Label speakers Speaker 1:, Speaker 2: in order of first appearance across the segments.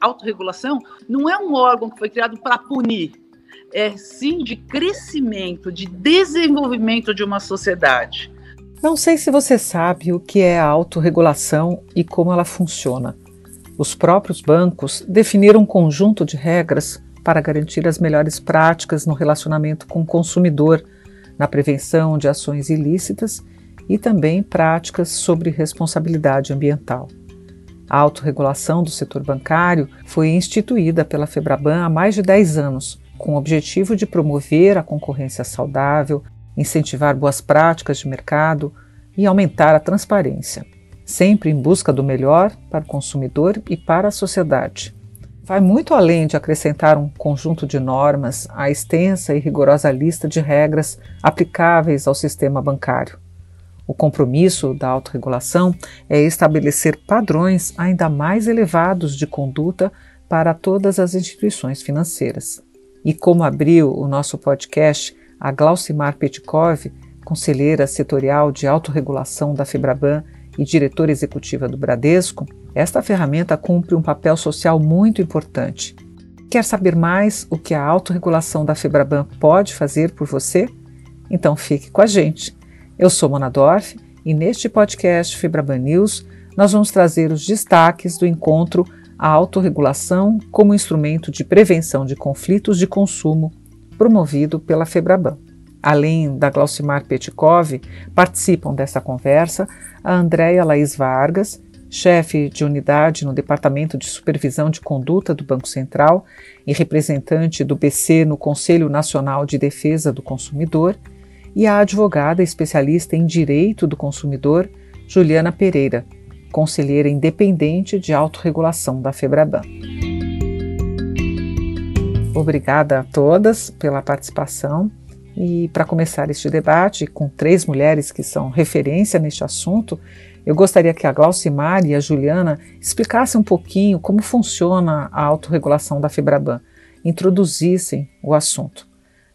Speaker 1: autorregulação não é um órgão que foi criado para punir, é sim de crescimento, de desenvolvimento de uma sociedade.
Speaker 2: Não sei se você sabe o que é a autorregulação e como ela funciona. Os próprios bancos definiram um conjunto de regras para garantir as melhores práticas no relacionamento com o consumidor, na prevenção de ações ilícitas e também práticas sobre responsabilidade ambiental. A autorregulação do setor bancário foi instituída pela Febraban há mais de 10 anos, com o objetivo de promover a concorrência saudável, incentivar boas práticas de mercado e aumentar a transparência, sempre em busca do melhor para o consumidor e para a sociedade. Vai muito além de acrescentar um conjunto de normas à extensa e rigorosa lista de regras aplicáveis ao sistema bancário. O compromisso da autorregulação é estabelecer padrões ainda mais elevados de conduta para todas as instituições financeiras. E como abriu o nosso podcast a Glaucimar Petkov, conselheira setorial de autorregulação da Febraban e diretora executiva do Bradesco, esta ferramenta cumpre um papel social muito importante. Quer saber mais o que a autorregulação da Febraban pode fazer por você? Então fique com a gente. Eu sou Mona Dorf e neste podcast Febraban News nós vamos trazer os destaques do encontro A Autorregulação como Instrumento de Prevenção de Conflitos de Consumo, promovido pela Febraban. Além da Glaucimar Petkov, participam dessa conversa a Andréia Laís Vargas, chefe de unidade no Departamento de Supervisão de Conduta do Banco Central e representante do BC no Conselho Nacional de Defesa do Consumidor, e a advogada especialista em direito do consumidor, Juliana Pereira, conselheira independente de autorregulação da Febraban. Obrigada a todas pela participação. E para começar este debate, com três mulheres que são referência neste assunto, eu gostaria que a Glaucimar e a Juliana explicassem um pouquinho como funciona a autorregulação da Febraban, introduzissem o assunto.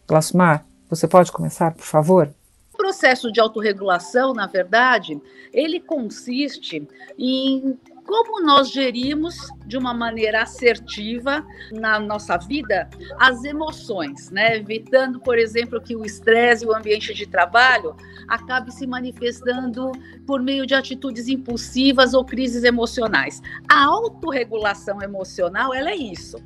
Speaker 2: Glaucimar, você pode começar, por favor?
Speaker 1: O processo de autorregulação, na verdade, ele consiste em como nós gerimos de uma maneira assertiva na nossa vida as emoções, né? Evitando, por exemplo, que o estresse e o ambiente de trabalho acabe se manifestando por meio de atitudes impulsivas ou crises emocionais. A autorregulação emocional, ela é isso.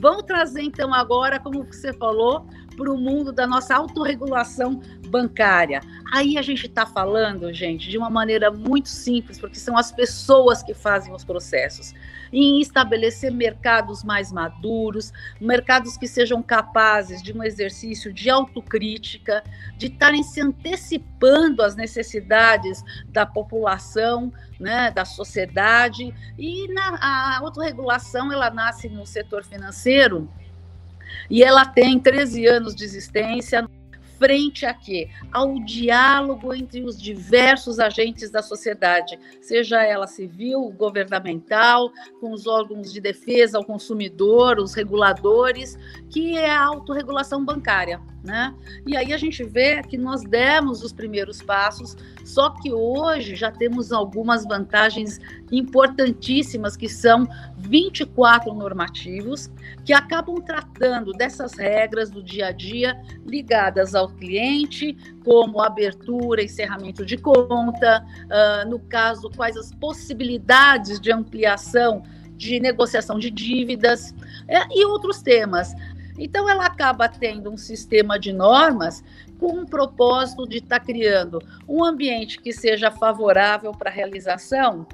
Speaker 1: Vamos trazer então agora, como você falou, para o mundo da nossa autorregulação bancária. Aí a gente está falando, gente, de uma maneira muito simples, porque são as pessoas que fazem os processos, em estabelecer mercados mais maduros, mercados que sejam capazes de um exercício de autocrítica, de estarem se antecipando às necessidades da população, né, da sociedade. E na, a autorregulação ela nasce no setor financeiro e ela tem 13 anos de existência frente a quê? Ao diálogo entre os diversos agentes da sociedade, seja ela civil, governamental, com os órgãos de defesa ao consumidor, os reguladores, que é a autorregulação bancária. Né? E aí a gente vê que nós demos os primeiros passos, só que hoje já temos algumas vantagens importantíssimas, que são 24 normativos, que acabam tratando dessas regras do dia a dia ligadas ao cliente, como abertura, encerramento de conta, uh, no caso, quais as possibilidades de ampliação de negociação de dívidas é, e outros temas. Então, ela acaba tendo um sistema de normas com o propósito de estar tá criando um ambiente que seja favorável para a realização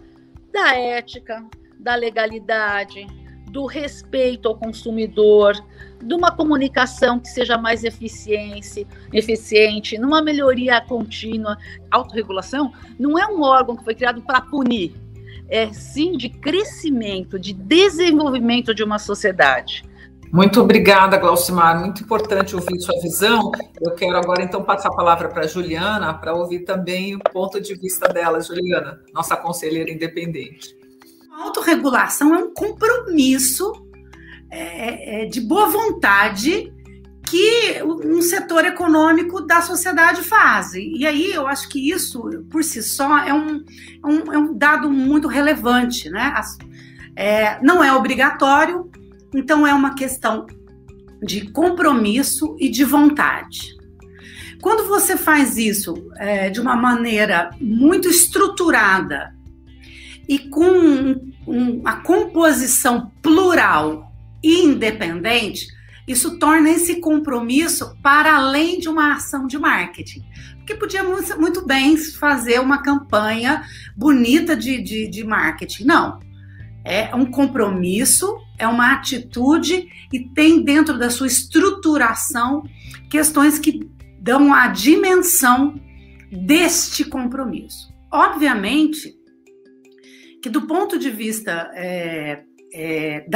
Speaker 1: da ética, da legalidade, do respeito ao consumidor, de uma comunicação que seja mais eficiente, eficiente, numa melhoria contínua. Autorregulação não é um órgão que foi criado para punir, é sim de crescimento, de desenvolvimento de uma sociedade.
Speaker 3: Muito obrigada, Glaucimar. Muito importante ouvir sua visão. Eu quero agora, então, passar a palavra para a Juliana, para ouvir também o ponto de vista dela, Juliana, nossa conselheira independente.
Speaker 4: A autorregulação é um compromisso é, é, de boa vontade que um setor econômico da sociedade faz. E aí eu acho que isso, por si só, é um, é um, é um dado muito relevante. Né? É, não é obrigatório, então é uma questão de compromisso e de vontade. Quando você faz isso é, de uma maneira muito estruturada e com um, composição plural e independente, isso torna esse compromisso para além de uma ação de marketing. Porque podia muito bem fazer uma campanha bonita de, de, de marketing. Não. É um compromisso, é uma atitude e tem dentro da sua estruturação questões que dão a dimensão deste compromisso. Obviamente que, do ponto de vista é, é,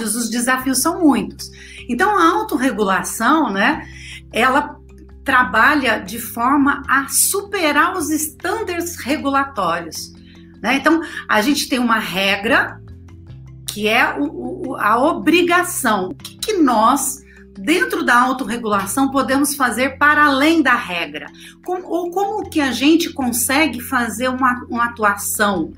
Speaker 4: os desafios são muitos. Então, a autorregulação, né, ela trabalha de forma a superar os estándares regulatórios. Né? Então, a gente tem uma regra que é o, o, a obrigação. O que, que nós, dentro da autorregulação, podemos fazer para além da regra? Ou como que a gente consegue fazer uma, uma atuação,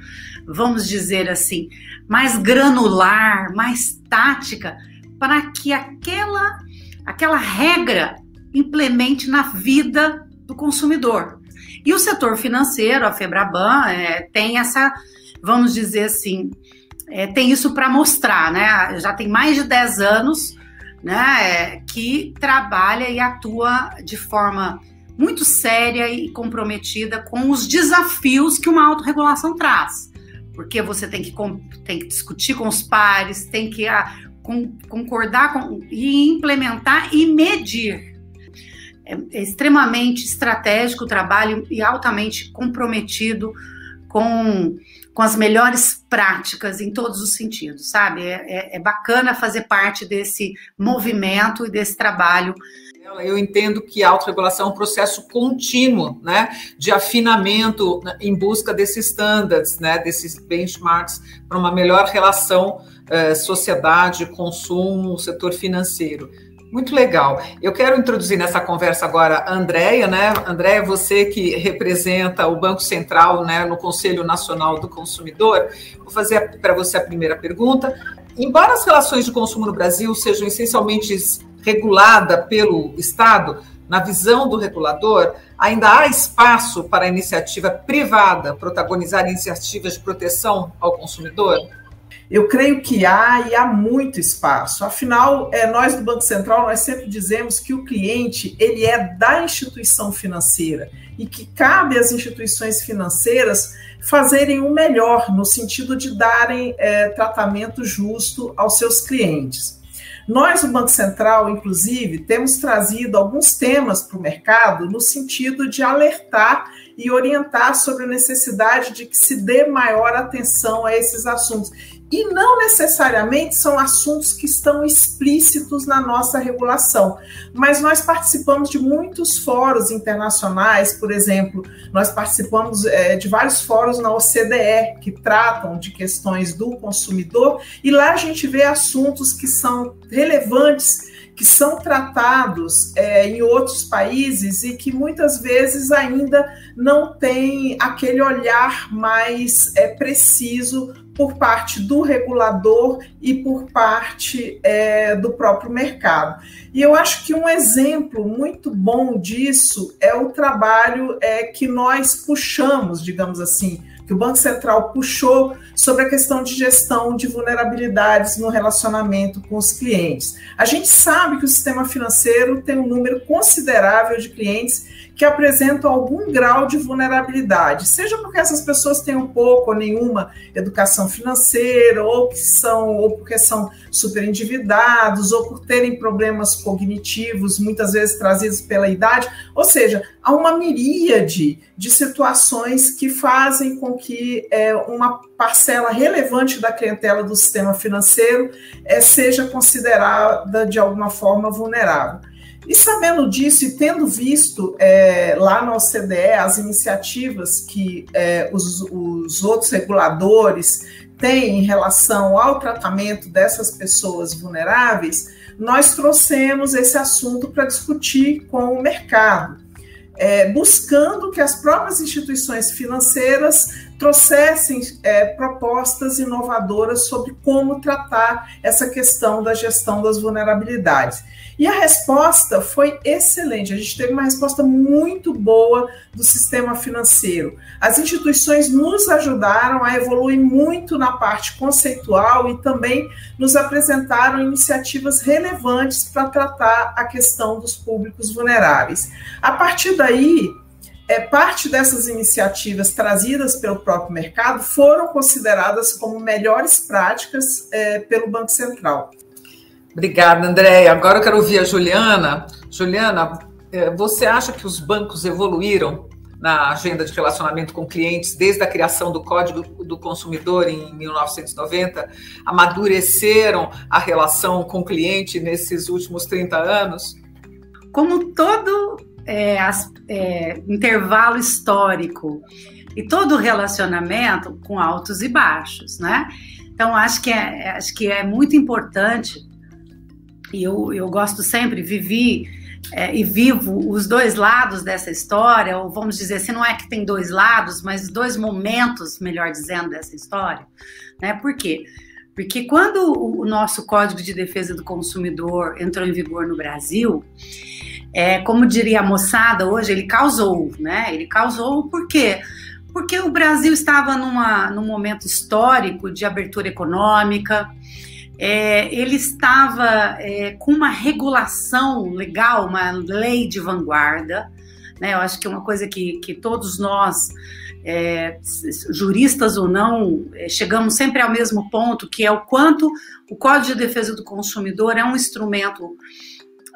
Speaker 4: vamos dizer assim, mais granular, mais tática, para que aquela, aquela regra implemente na vida do consumidor. E o setor financeiro, a Febraban, é, tem essa, vamos dizer assim, é, tem isso para mostrar, né? Já tem mais de 10 anos né, que trabalha e atua de forma muito séria e comprometida com os desafios que uma autorregulação traz porque você tem que, tem que discutir com os pares, tem que ah, com, concordar com, e implementar e medir. É, é extremamente estratégico o trabalho e altamente comprometido com, com as melhores práticas em todos os sentidos, sabe? É, é, é bacana fazer parte desse movimento e desse trabalho
Speaker 2: eu entendo que a autorregulação é um processo contínuo, né, de afinamento em busca desses standards, né, desses benchmarks para uma melhor relação eh, sociedade, consumo, setor financeiro. Muito legal. Eu quero introduzir nessa conversa agora a Andréia, né? Andréia, você que representa o Banco Central né, no Conselho Nacional do Consumidor, vou fazer para você a primeira pergunta. Embora as relações de consumo no Brasil sejam essencialmente regulada pelo Estado, na visão do regulador, ainda há espaço para a iniciativa privada protagonizar iniciativas de proteção ao consumidor?
Speaker 5: Eu creio que há e há muito espaço. Afinal, é, nós do Banco Central nós sempre dizemos que o cliente ele é da instituição financeira e que cabe às instituições financeiras fazerem o melhor no sentido de darem é, tratamento justo aos seus clientes. Nós, o Banco Central, inclusive, temos trazido alguns temas para o mercado no sentido de alertar e orientar sobre a necessidade de que se dê maior atenção a esses assuntos e não necessariamente são assuntos que estão explícitos na nossa regulação, mas nós participamos de muitos fóruns internacionais, por exemplo, nós participamos é, de vários fóruns na OCDE que tratam de questões do consumidor, e lá a gente vê assuntos que são relevantes que são tratados é, em outros países e que muitas vezes ainda não tem aquele olhar mais é, preciso por parte do regulador e por parte é, do próprio mercado. E eu acho que um exemplo muito bom disso é o trabalho é, que nós puxamos, digamos assim, que o Banco Central puxou sobre a questão de gestão de vulnerabilidades no relacionamento com os clientes. A gente sabe que o sistema financeiro tem um número considerável de clientes que apresentam algum grau de vulnerabilidade, seja porque essas pessoas têm um pouco ou nenhuma educação financeira, ou que são, ou porque são super endividados, ou por terem problemas cognitivos, muitas vezes trazidos pela idade, ou seja, há uma miríade de situações que fazem com que é, uma parcela relevante da clientela do sistema financeiro é, seja considerada de alguma forma vulnerável. E sabendo disso e tendo visto é, lá na OCDE as iniciativas que é, os, os outros reguladores têm em relação ao tratamento dessas pessoas vulneráveis, nós trouxemos esse assunto para discutir com o mercado. É, buscando que as próprias instituições financeiras trouxessem é, propostas inovadoras sobre como tratar essa questão da gestão das vulnerabilidades. E a resposta foi excelente. A gente teve uma resposta muito boa do sistema financeiro. As instituições nos ajudaram a evoluir muito na parte conceitual e também nos apresentaram iniciativas relevantes para tratar a questão dos públicos vulneráveis. A partir daí, é, parte dessas iniciativas trazidas pelo próprio mercado foram consideradas como melhores práticas é, pelo Banco Central.
Speaker 2: Obrigada, Andréia. Agora eu quero ouvir a Juliana. Juliana, é, você acha que os bancos evoluíram na agenda de relacionamento com clientes desde a criação do Código do Consumidor em 1990? Amadureceram a relação com o cliente nesses últimos 30 anos?
Speaker 4: Como todo é, as, é, intervalo histórico e todo relacionamento com altos e baixos, né? Então acho que é, acho que é muito importante e eu, eu gosto sempre, vivi é, e vivo os dois lados dessa história, ou vamos dizer assim, não é que tem dois lados, mas dois momentos, melhor dizendo, dessa história. Né? Por quê? Porque quando o nosso Código de Defesa do Consumidor entrou em vigor no Brasil, é, como diria a moçada hoje, ele causou, né? Ele causou por quê? Porque o Brasil estava numa, num momento histórico de abertura econômica, é, ele estava é, com uma regulação legal, uma lei de vanguarda. Né? Eu acho que é uma coisa que, que todos nós, é, juristas ou não, é, chegamos sempre ao mesmo ponto, que é o quanto o Código de Defesa do Consumidor é um instrumento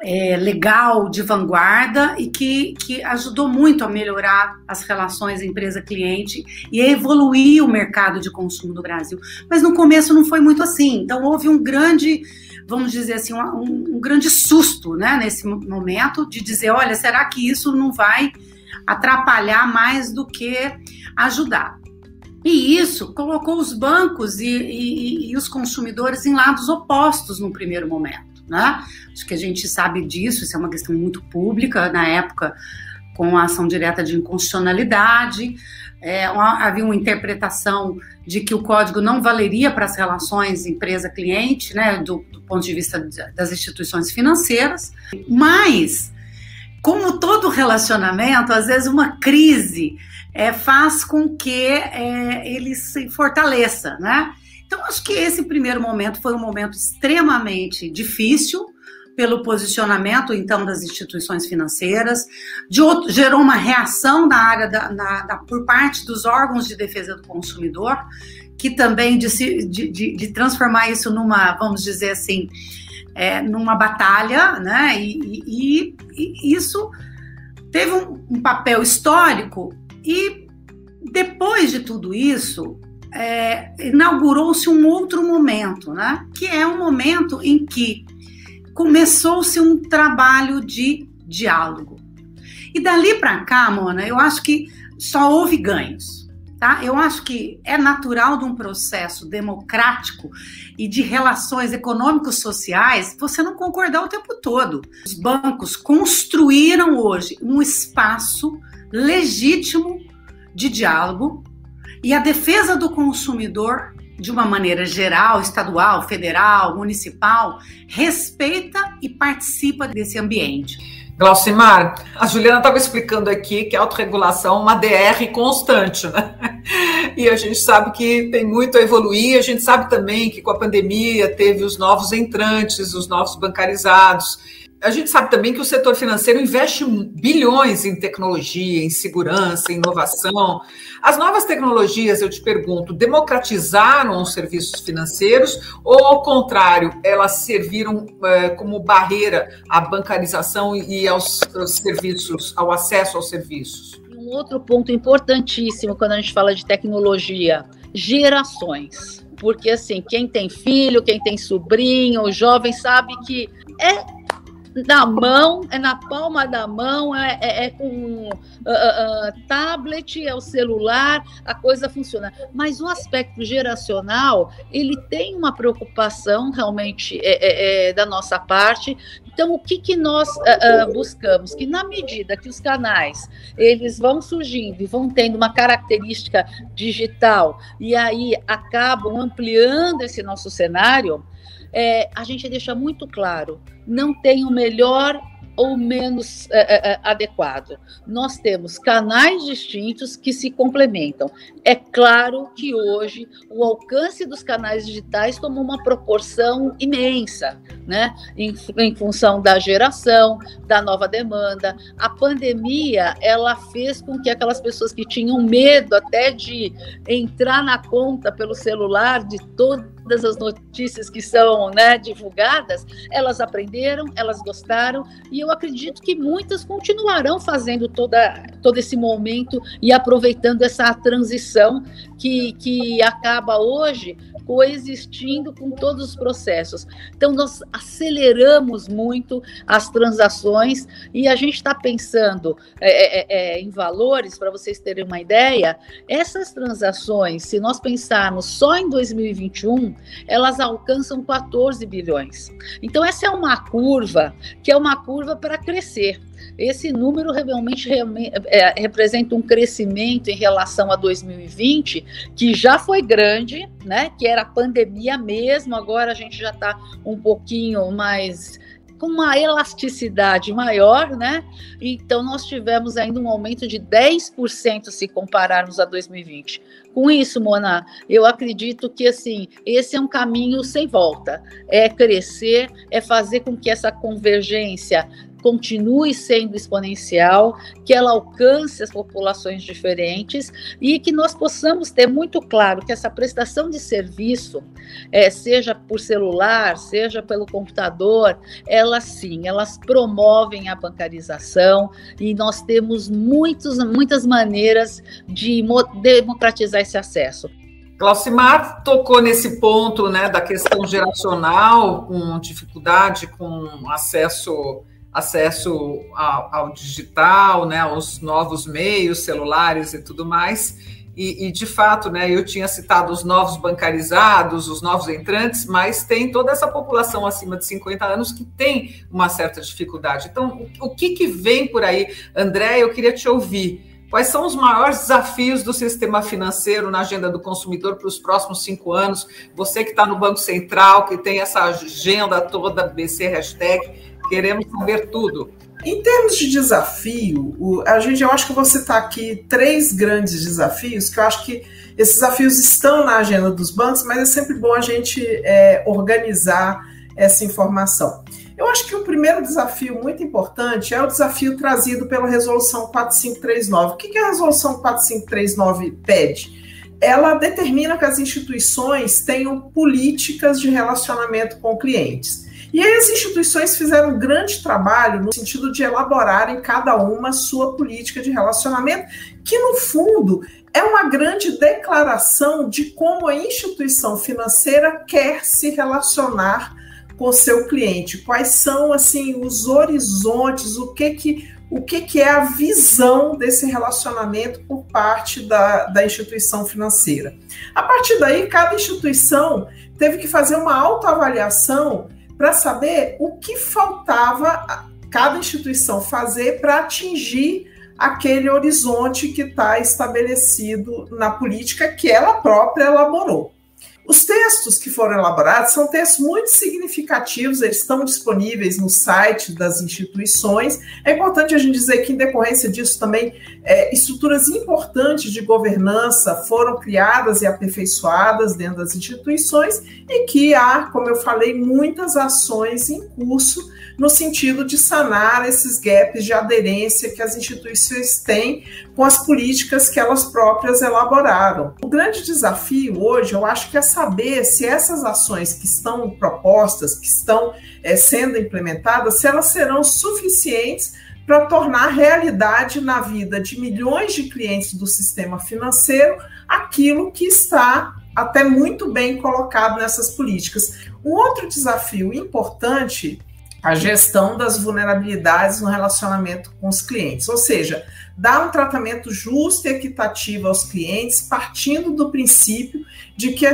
Speaker 4: é, legal, de vanguarda e que, que ajudou muito a melhorar as relações empresa-cliente e a evoluir o mercado de consumo no Brasil. Mas no começo não foi muito assim. Então houve um grande, vamos dizer assim, um, um grande susto né, nesse momento de dizer: olha, será que isso não vai atrapalhar mais do que ajudar? E isso colocou os bancos e, e, e os consumidores em lados opostos no primeiro momento né? Acho que a gente sabe disso, isso é uma questão muito pública na época com a ação direta de inconstitucionalidade. É, uma, havia uma interpretação de que o código não valeria para as relações empresa-cliente, né, do, do, ponto de vista das instituições financeiras, mas, como todo relacionamento, às vezes uma crise é, faz com que é, ele se fortaleça, né? Então, acho que esse primeiro momento foi um momento extremamente difícil pelo posicionamento, então, das instituições financeiras, outro, gerou uma reação na área da, na, da, por parte dos órgãos de defesa do consumidor, que também de, de, de, de transformar isso numa, vamos dizer assim, é, numa batalha, né? E, e, e isso teve um, um papel histórico e depois de tudo isso, é, inaugurou-se um outro momento, né? Que é um momento em que começou-se um trabalho de diálogo. E dali para cá, Mona, eu acho que só houve ganhos. Tá? Eu acho que é natural de um processo democrático e de relações econômicos sociais você não concordar o tempo todo. Os bancos construíram hoje um espaço legítimo de diálogo e a defesa do consumidor, de uma maneira geral, estadual, federal, municipal, respeita e participa desse ambiente.
Speaker 2: Glaucimar, a Juliana estava explicando aqui que a autorregulação é uma DR constante, né? E a gente sabe que tem muito a evoluir, a gente sabe também que com a pandemia teve os novos entrantes, os novos bancarizados, a gente sabe também que o setor financeiro investe bilhões em tecnologia, em segurança, em inovação. As novas tecnologias, eu te pergunto, democratizaram os serviços financeiros ou, ao contrário, elas serviram é, como barreira à bancarização e aos, aos serviços, ao acesso aos serviços?
Speaker 1: Um outro ponto importantíssimo quando a gente fala de tecnologia: gerações porque assim, quem tem filho, quem tem sobrinho, jovem sabe que é na mão, é na palma da mão, é, é, é com uh, uh, tablet, é o celular, a coisa funciona. Mas o aspecto geracional, ele tem uma preocupação realmente é, é, é da nossa parte Então, o que, que nós uh, buscamos? Que na medida que os canais eles vão surgindo e vão tendo uma característica digital e aí acabam ampliando esse nosso cenário, é, a gente deixa muito claro, não tem o melhor ou menos é, é, adequado. Nós temos canais distintos que se complementam. É claro que hoje o alcance dos canais digitais tomou uma proporção imensa, né? Em, em função da geração, da nova demanda. A pandemia ela fez com que aquelas pessoas que tinham medo até de entrar na conta pelo celular de todo todas as notícias que são né, divulgadas, elas aprenderam, elas gostaram, e eu acredito que muitas continuarão fazendo toda, todo esse momento e aproveitando essa transição que, que acaba hoje coexistindo com todos os processos. Então, nós aceleramos muito as transações e a gente está pensando é, é, é, em valores, para vocês terem uma ideia, essas transações, se nós pensarmos só em 2021, elas alcançam 14 bilhões. Então, essa é uma curva que é uma curva para crescer. Esse número realmente, realmente é, representa um crescimento em relação a 2020, que já foi grande, né? Que era pandemia mesmo, agora a gente já está um pouquinho mais com uma elasticidade maior, né? Então, nós tivemos ainda um aumento de 10% se compararmos a 2020. Com isso, Mona, eu acredito que assim, esse é um caminho sem volta. É crescer, é fazer com que essa convergência continue sendo exponencial, que ela alcance as populações diferentes e que nós possamos ter muito claro que essa prestação de serviço, é, seja por celular, seja pelo computador, elas sim, elas promovem a bancarização e nós temos muitos, muitas maneiras de democratizar esse acesso.
Speaker 2: Glaucimar tocou nesse ponto né, da questão geracional, com dificuldade com acesso acesso ao, ao, digital, né, aos novos meios celulares e tudo mais. E, e, de fato, né, eu tinha citado os novos bancarizados, os novos entrantes, mas tem toda essa população acima de 50 anos que tem uma certa dificuldade. Então, o, o que, que vem por aí? André, eu queria te ouvir. Quais são os maiores desafios do sistema financeiro na agenda do consumidor para os próximos cinco anos? Você que está no Banco Central, que tem essa agenda toda, BC Hashtag, Queremos saber tudo.
Speaker 5: Em termos de desafio, a gente, eu acho que você está aqui três grandes desafios, que eu acho que esses desafios estão na agenda dos bancos, mas é sempre bom a gente é, organizar essa informação. Eu acho que o primeiro desafio muito importante é o desafio trazido pela Resolução 4539. O que, que a Resolução 4539 pede? Ela determina que as instituições tenham políticas de relacionamento com clientes. E aí as instituições fizeram um grande trabalho no sentido de elaborarem cada uma sua política de relacionamento, que no fundo é uma grande declaração de como a instituição financeira quer se relacionar com seu cliente, quais são assim os horizontes, o que que o que, que é a visão desse relacionamento por parte da, da instituição financeira. A partir daí, cada instituição teve que fazer uma autoavaliação para saber o que faltava cada instituição fazer para atingir aquele horizonte que está estabelecido na política que ela própria elaborou. Os textos que foram elaborados são textos muito significativos, eles estão disponíveis no site das instituições. É importante a gente dizer que, em decorrência disso, também é, estruturas importantes de governança foram criadas e aperfeiçoadas dentro das instituições e que há, como eu falei, muitas ações em curso no sentido de sanar esses gaps de aderência que as instituições têm com as políticas que elas próprias elaboraram. O grande desafio hoje, eu acho que é saber se essas ações que estão propostas, que estão é, sendo implementadas, se elas serão suficientes para tornar realidade na vida de milhões de clientes do sistema financeiro aquilo que está até muito bem colocado nessas políticas. Um outro desafio importante a gestão das vulnerabilidades no relacionamento com os clientes, ou seja, dar um tratamento justo e equitativo aos clientes, partindo do princípio de que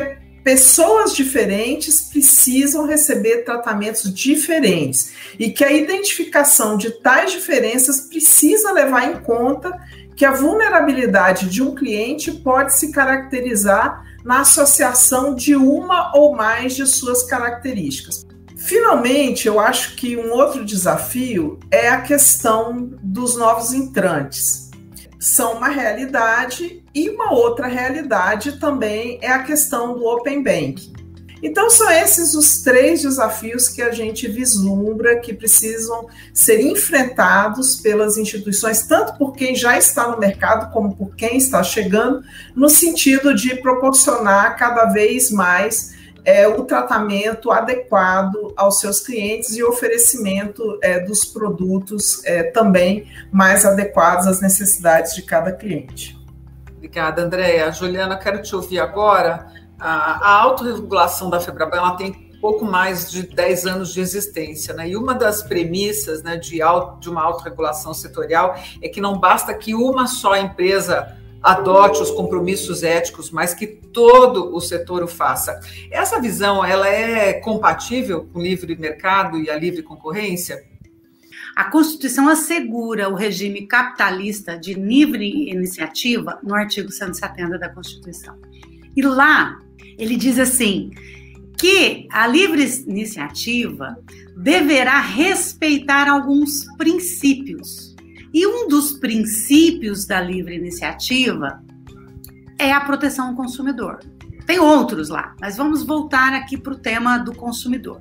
Speaker 5: pessoas diferentes precisam receber tratamentos diferentes e que a identificação de tais diferenças precisa levar em conta que a vulnerabilidade de um cliente pode se caracterizar na associação de uma ou mais de suas características. Finalmente, eu acho que um outro desafio é a questão dos novos entrantes. São uma realidade e uma outra realidade também é a questão do Open Banking. Então, são esses os três desafios que a gente vislumbra que precisam ser enfrentados pelas instituições, tanto por quem já está no mercado, como por quem está chegando, no sentido de proporcionar cada vez mais é, o tratamento adequado aos seus clientes e oferecimento é, dos produtos é, também mais adequados às necessidades de cada cliente.
Speaker 2: Obrigada, Andréia. Juliana, quero te ouvir agora a, a autorregulação da FEBRABAN ela tem pouco mais de 10 anos de existência, né? E uma das premissas né, de, auto, de uma autorregulação setorial é que não basta que uma só empresa adote os compromissos éticos, mas que todo o setor o faça. Essa visão, ela é compatível com o livre mercado e a livre concorrência?
Speaker 4: A Constituição assegura o regime capitalista de livre iniciativa no artigo 170 da Constituição. E lá ele diz assim: que a livre iniciativa deverá respeitar alguns princípios. E um dos princípios da livre iniciativa é a proteção ao consumidor. Tem outros lá, mas vamos voltar aqui para o tema do consumidor.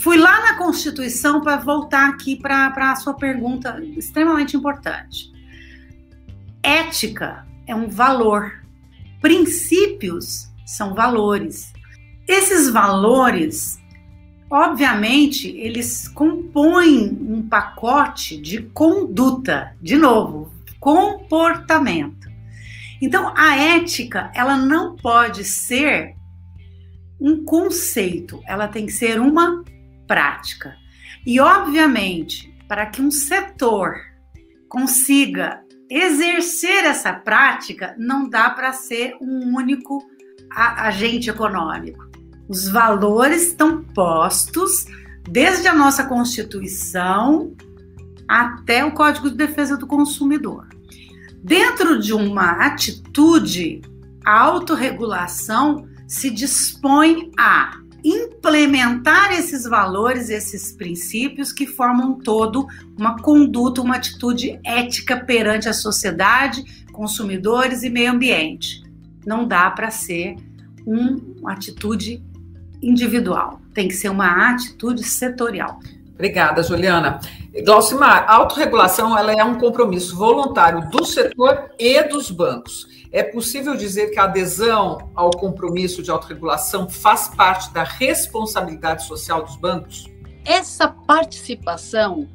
Speaker 4: Fui lá na Constituição para voltar aqui para a sua pergunta extremamente importante. Ética é um valor, princípios são valores. Esses valores, obviamente, eles compõem um pacote de conduta, de novo, comportamento. Então, a ética, ela não pode ser um conceito, ela tem que ser uma prática. E, obviamente, para que um setor consiga exercer essa prática, não dá para ser um único agente econômico. Os valores estão postos desde a nossa Constituição até o Código de Defesa do Consumidor. Dentro de uma atitude, a autorregulação se dispõe a implementar esses valores, esses princípios que formam todo uma conduta, uma atitude ética perante a sociedade, consumidores e meio ambiente não dá para ser um, uma atitude individual, tem que ser uma atitude setorial.
Speaker 2: Obrigada, Juliana. Glaucimar, a autorregulação ela é um compromisso voluntário do setor e dos bancos. É possível dizer que a adesão ao compromisso de autorregulação faz parte da responsabilidade social dos bancos?
Speaker 1: Essa participação,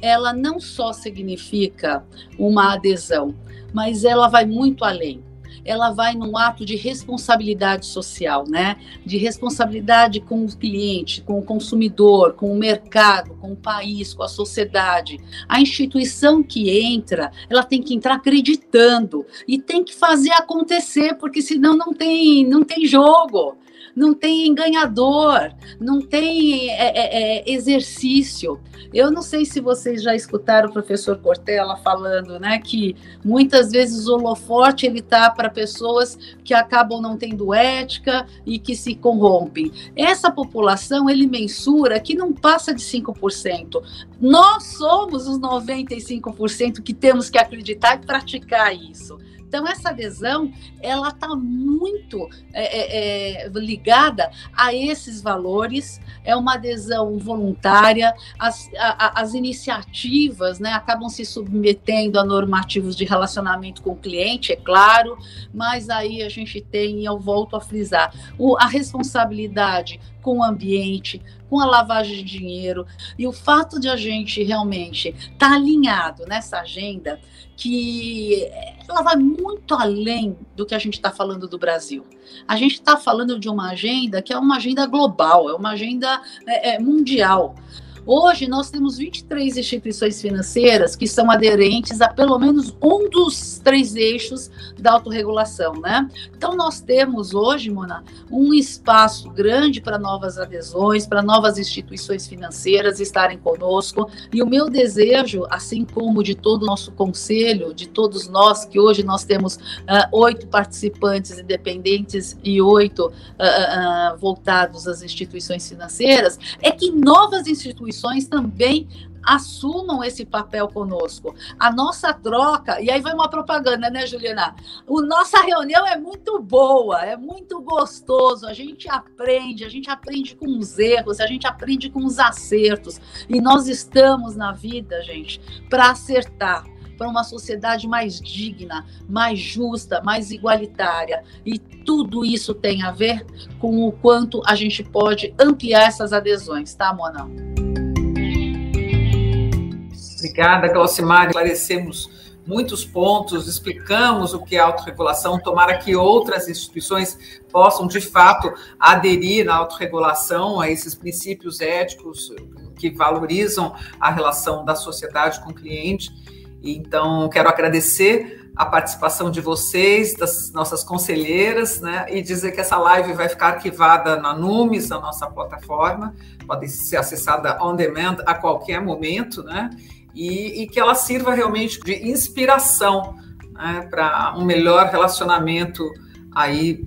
Speaker 1: ela não só significa uma adesão, mas ela vai muito além ela vai num ato de responsabilidade social, né? De responsabilidade com o cliente, com o consumidor, com o mercado, com o país, com a sociedade. A instituição que entra, ela tem que entrar acreditando e tem que fazer acontecer, porque senão não tem, não tem jogo não tem ganhador, não tem é, é, é, exercício. Eu não sei se vocês já escutaram o professor Cortella falando, né, que muitas vezes o holofote ele tá para pessoas que acabam não tendo ética e que se corrompem. Essa população ele mensura que não passa de 5%. Nós somos os 95% que temos que acreditar e praticar isso. Então, essa adesão, ela está muito é, é, é, ligada a esses valores, é uma adesão voluntária, as, a, as iniciativas né, acabam se submetendo a normativos de relacionamento com o cliente, é claro, mas aí a gente tem, eu volto a frisar, o, a responsabilidade com o ambiente, com a lavagem de dinheiro. E o fato de a gente realmente estar tá alinhado nessa agenda, que ela vai muito além do que a gente está falando do Brasil. A gente está falando de uma agenda que é uma agenda global, é uma agenda é, é, mundial. Hoje nós temos 23 instituições financeiras que são aderentes a pelo menos um dos três eixos da autorregulação, né? Então nós temos hoje, Mona, um espaço grande para novas adesões, para novas instituições financeiras estarem conosco. E o meu desejo, assim como de todo o nosso conselho, de todos nós, que hoje nós temos uh, oito participantes independentes e oito uh, uh, voltados às instituições financeiras, é que novas instituições também assumam esse papel conosco. A nossa troca, e aí vai uma propaganda, né, Juliana? O nossa reunião é muito boa, é muito gostoso. A gente aprende, a gente aprende com os erros, a gente aprende com os acertos. E nós estamos na vida, gente, para acertar para uma sociedade mais digna, mais justa, mais igualitária. E tudo isso tem a ver com o quanto a gente pode ampliar essas adesões, tá, Mona?
Speaker 2: Obrigada, Glaucimar. Esclarecemos muitos pontos, explicamos o que é autorregulação. Tomara que outras instituições possam, de fato, aderir à autorregulação, a esses princípios éticos que valorizam a relação da sociedade com o cliente. Então, quero agradecer a participação de vocês, das nossas conselheiras, né, e dizer que essa live vai ficar arquivada na Numes, na nossa plataforma, pode ser acessada on demand a qualquer momento, né, e, e que ela sirva realmente de inspiração né, para um melhor relacionamento aí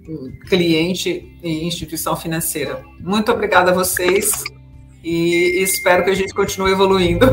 Speaker 2: cliente e instituição financeira. Muito obrigada a vocês e espero que a gente continue evoluindo.